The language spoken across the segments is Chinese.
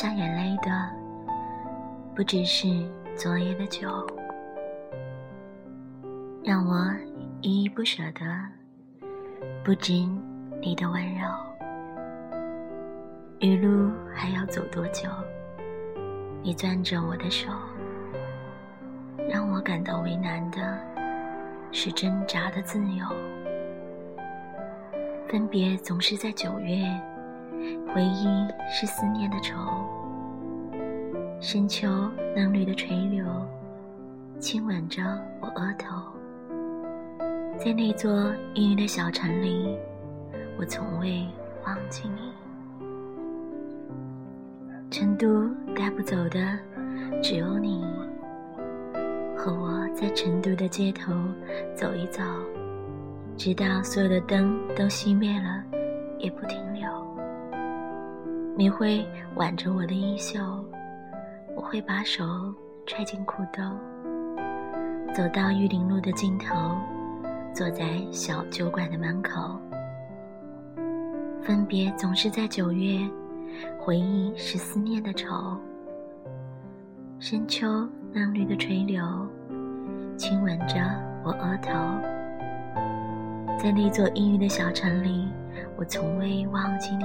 下眼泪的，不只是昨夜的酒，让我依依不舍的，不止你的温柔。余路还要走多久？你攥着我的手，让我感到为难的是挣扎的自由。分别总是在九月，回忆是思念的愁。深秋嫩绿的垂柳，亲吻着我额头。在那座阴郁的小城里，我从未忘记你。成都带不走的只有你，和我在成都的街头走一走。直到所有的灯都熄灭了，也不停留。你会挽着我的衣袖，我会把手揣进裤兜，走到玉林路的尽头，坐在小酒馆的门口。分别总是在九月，回忆是思念的愁。深秋嫩绿的垂柳，亲吻着我额头。在那座阴郁的小城里，我从未忘记你。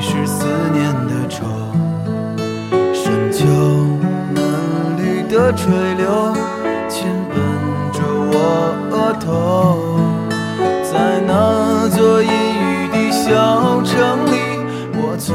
是思念的愁。深秋，嫩绿的垂柳亲吻着我额头。在那座阴雨的小城里，我从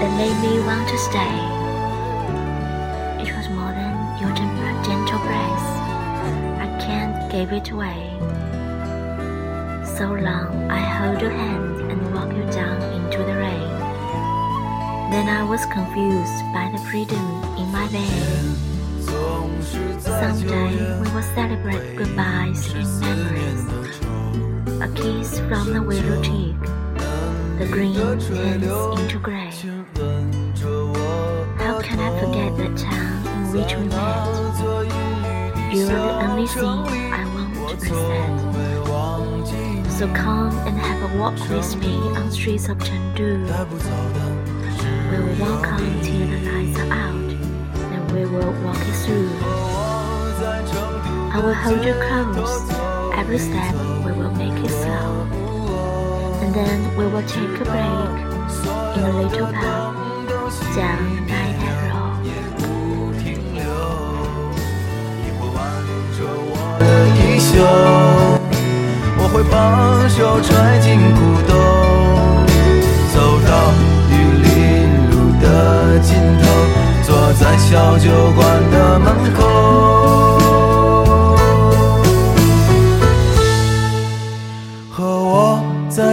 That made me want to stay. It was more than your gentle breath. I can't give it away. So long I hold your hand and walk you down into the rain. Then I was confused by the freedom in my veins. Someday we will celebrate goodbyes in memories. A kiss from the willow cheek, the green turns into grey. How can I forget the town in which we met? You are the only thing I want to present. So come and have a walk with me on streets of Chengdu. We will walk until the lights are out, and we will walk it through. I will hold you close. Every step then we will take a break in a little pub. 讲那一带肉。衣袖，我会把手揣进裤兜，走到玉林路的尽头，坐在小酒馆的门口，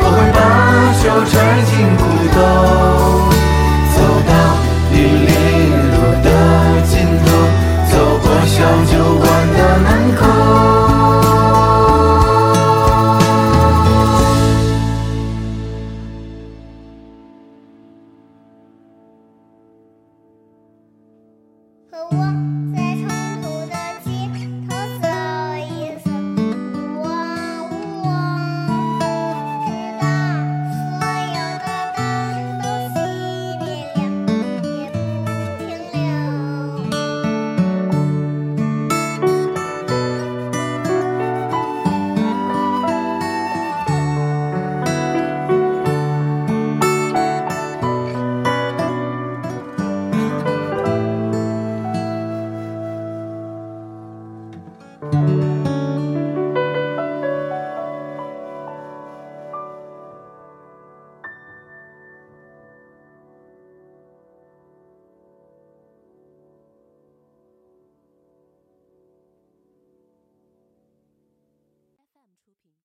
我会把手揣进裤兜